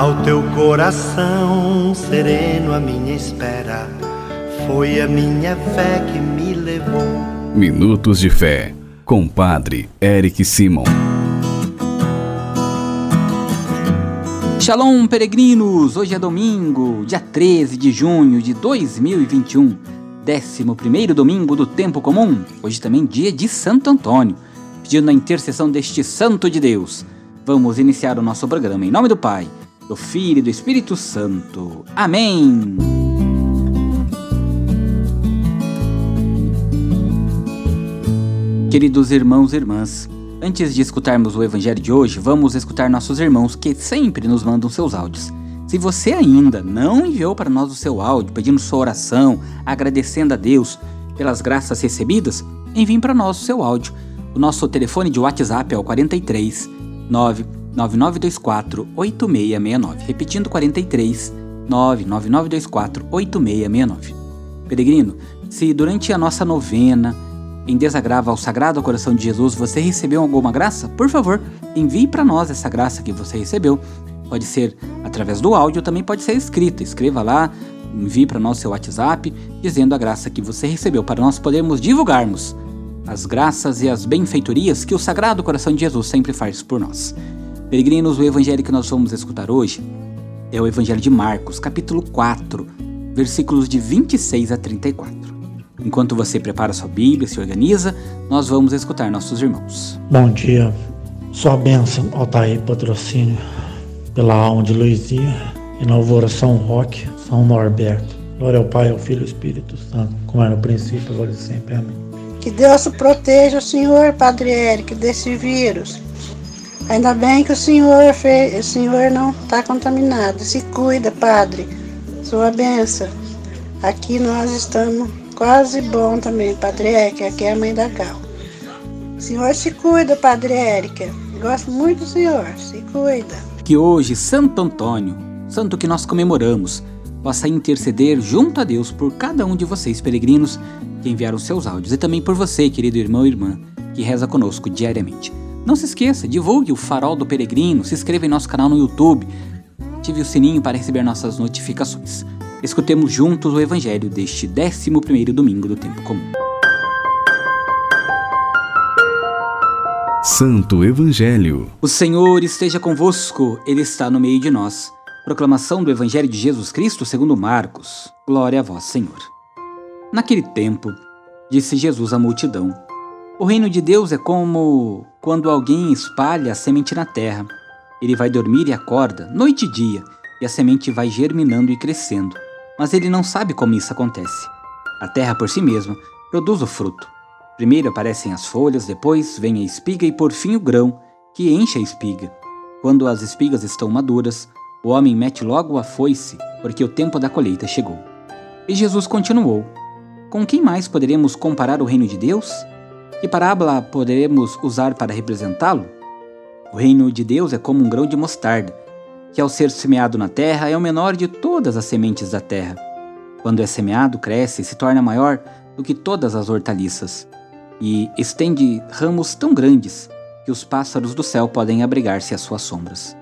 Ao teu coração sereno, a minha espera foi a minha fé que me levou. Minutos de Fé, com Padre Eric Simon. Shalom, peregrinos! Hoje é domingo, dia 13 de junho de 2021, 11 domingo do tempo comum. Hoje também dia de Santo Antônio, pedindo a intercessão deste Santo de Deus. Vamos iniciar o nosso programa em nome do Pai, do Filho e do Espírito Santo. Amém! Queridos irmãos e irmãs, antes de escutarmos o Evangelho de hoje, vamos escutar nossos irmãos que sempre nos mandam seus áudios. Se você ainda não enviou para nós o seu áudio pedindo sua oração, agradecendo a Deus pelas graças recebidas, envie para nós o seu áudio. O nosso telefone de WhatsApp é o 43 99924 8669. Repetindo 43 99924 8669. Peregrino, se durante a nossa novena em desagravo ao Sagrado Coração de Jesus você recebeu alguma graça, por favor, envie para nós essa graça que você recebeu. Pode ser através do áudio, também pode ser escrita. Escreva lá, envie para nós seu WhatsApp dizendo a graça que você recebeu para nós podermos divulgarmos as graças e as benfeitorias que o Sagrado Coração de Jesus sempre faz por nós. Peregrinos, o evangelho que nós vamos escutar hoje é o Evangelho de Marcos, capítulo 4, versículos de 26 a 34. Enquanto você prepara sua Bíblia, se organiza, nós vamos escutar nossos irmãos. Bom dia, sua bênção, Altair Patrocínio, pela alma de Luizia, e São Roque, São Norberto. Glória ao Pai, ao Filho e ao Espírito Santo, como era no princípio, agora e sempre. Amém. Que Deus proteja o Senhor, Padre Eric, desse vírus. Ainda bem que o Senhor fez, o Senhor não está contaminado. Se cuida, Padre. Sua bênção. Aqui nós estamos quase bom também, Padre Érica, aqui é a mãe da Gal. O senhor se cuida, Padre Érica. Gosto muito do senhor, se cuida. Que hoje Santo Antônio, santo que nós comemoramos, possa interceder junto a Deus por cada um de vocês, peregrinos, que enviaram seus áudios, e também por você, querido irmão e irmã, que reza conosco diariamente. Não se esqueça, divulgue o Farol do Peregrino, se inscreva em nosso canal no YouTube, ative o sininho para receber nossas notificações. Escutemos juntos o Evangelho deste 11 domingo do tempo comum. Santo Evangelho. O Senhor esteja convosco, Ele está no meio de nós. Proclamação do Evangelho de Jesus Cristo segundo Marcos. Glória a vós, Senhor. Naquele tempo, disse Jesus à multidão: O reino de Deus é como quando alguém espalha a semente na terra. Ele vai dormir e acorda, noite e dia, e a semente vai germinando e crescendo mas ele não sabe como isso acontece. A terra por si mesma produz o fruto. Primeiro aparecem as folhas, depois vem a espiga e por fim o grão, que enche a espiga. Quando as espigas estão maduras, o homem mete logo a foice, porque o tempo da colheita chegou. E Jesus continuou: Com quem mais poderemos comparar o reino de Deus? Que parábola poderemos usar para representá-lo? O reino de Deus é como um grão de mostarda, que ao ser semeado na terra é o menor de todas as sementes da terra. Quando é semeado, cresce e se torna maior do que todas as hortaliças, e estende ramos tão grandes que os pássaros do céu podem abrigar-se às suas sombras.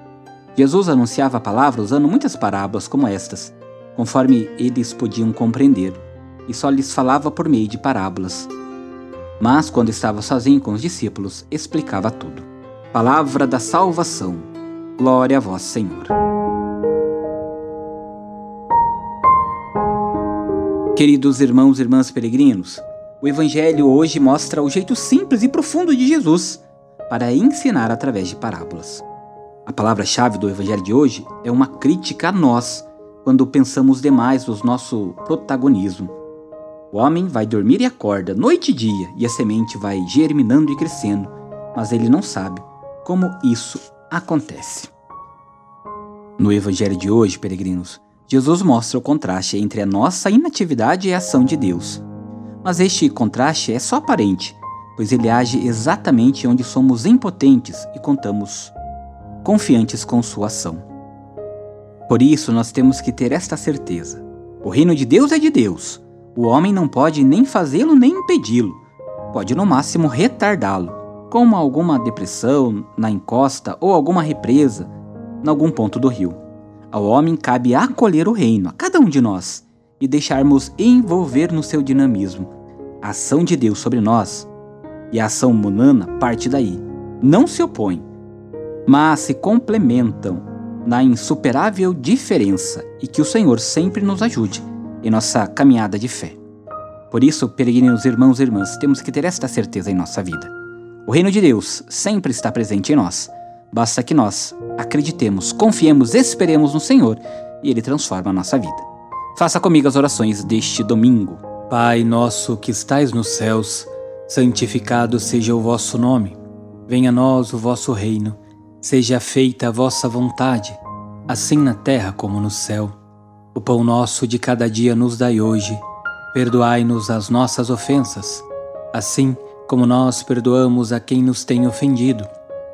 Jesus anunciava a palavra usando muitas parábolas como estas, conforme eles podiam compreender, e só lhes falava por meio de parábolas. Mas, quando estava sozinho com os discípulos, explicava tudo. Palavra da salvação. Glória a vós, Senhor. Queridos irmãos e irmãs peregrinos, o Evangelho hoje mostra o jeito simples e profundo de Jesus para ensinar através de parábolas. A palavra-chave do Evangelho de hoje é uma crítica a nós quando pensamos demais no nosso protagonismo. O homem vai dormir e acorda noite e dia e a semente vai germinando e crescendo, mas ele não sabe como isso acontece. No Evangelho de hoje, peregrinos, Jesus mostra o contraste entre a nossa inatividade e a ação de Deus. Mas este contraste é só aparente, pois ele age exatamente onde somos impotentes e contamos confiantes com sua ação. Por isso, nós temos que ter esta certeza: o reino de Deus é de Deus. O homem não pode nem fazê-lo nem impedi-lo. Pode no máximo retardá-lo, como alguma depressão na encosta ou alguma represa em algum ponto do rio. Ao homem cabe acolher o reino, a cada um de nós, e deixarmos envolver no seu dinamismo. A ação de Deus sobre nós e a ação munana parte daí. Não se opõem, mas se complementam na insuperável diferença e que o Senhor sempre nos ajude em nossa caminhada de fé. Por isso, peregrinos irmãos e irmãs, temos que ter esta certeza em nossa vida. O reino de Deus sempre está presente em nós. Basta que nós acreditemos, confiemos, esperemos no Senhor e Ele transforma a nossa vida. Faça comigo as orações deste domingo. Pai nosso que estais nos céus, santificado seja o vosso nome. Venha a nós o vosso reino. Seja feita a vossa vontade, assim na terra como no céu. O pão nosso de cada dia nos dai hoje Perdoai-nos as nossas ofensas, assim como nós perdoamos a quem nos tem ofendido,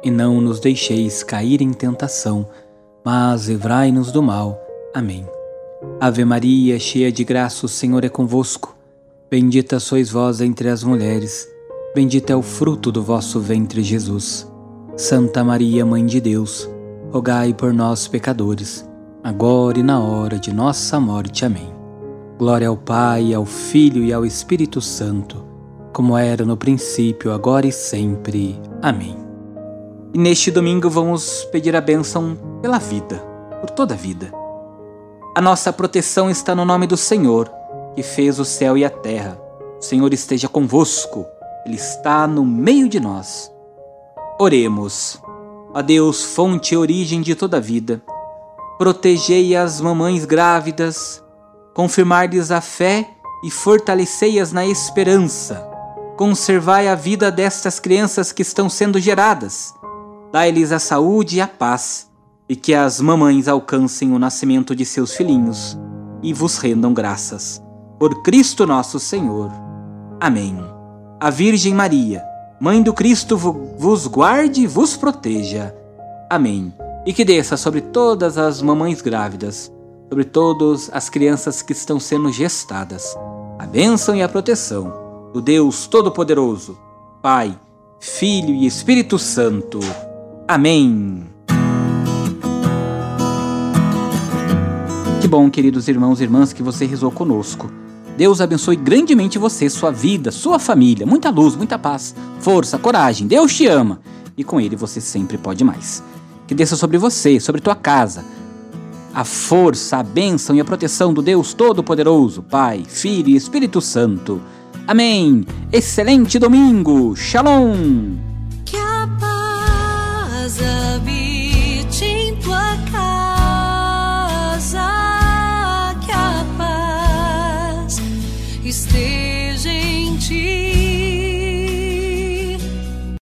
e não nos deixeis cair em tentação, mas livrai-nos do mal. Amém. Ave Maria, cheia de graça, o Senhor é convosco. Bendita sois vós entre as mulheres, bendito é o fruto do vosso ventre, Jesus. Santa Maria, Mãe de Deus, rogai por nós, pecadores, agora e na hora de nossa morte. Amém. Glória ao Pai, ao Filho e ao Espírito Santo, como era no princípio, agora e sempre. Amém. E neste domingo vamos pedir a bênção pela vida, por toda a vida. A nossa proteção está no nome do Senhor, que fez o céu e a terra. O Senhor esteja convosco, Ele está no meio de nós. Oremos. A Deus, fonte e origem de toda a vida, protegei as mamães grávidas, confirmar-lhes a fé e fortalecei-as na esperança. Conservai a vida destas crianças que estão sendo geradas. Dai-lhes a saúde e a paz, e que as mamães alcancem o nascimento de seus filhinhos e vos rendam graças. Por Cristo nosso Senhor. Amém. A Virgem Maria, Mãe do Cristo, vos guarde e vos proteja. Amém. E que desça sobre todas as mamães grávidas sobre todas as crianças que estão sendo gestadas. A bênção e a proteção do Deus Todo-Poderoso, Pai, Filho e Espírito Santo. Amém. Que bom, queridos irmãos e irmãs, que você rezou conosco. Deus abençoe grandemente você, sua vida, sua família. Muita luz, muita paz, força, coragem. Deus te ama e com Ele você sempre pode mais. Que desça sobre você, sobre tua casa a força, a bênção e a proteção do Deus Todo-Poderoso, Pai, Filho e Espírito Santo. Amém. Excelente domingo. Shalom.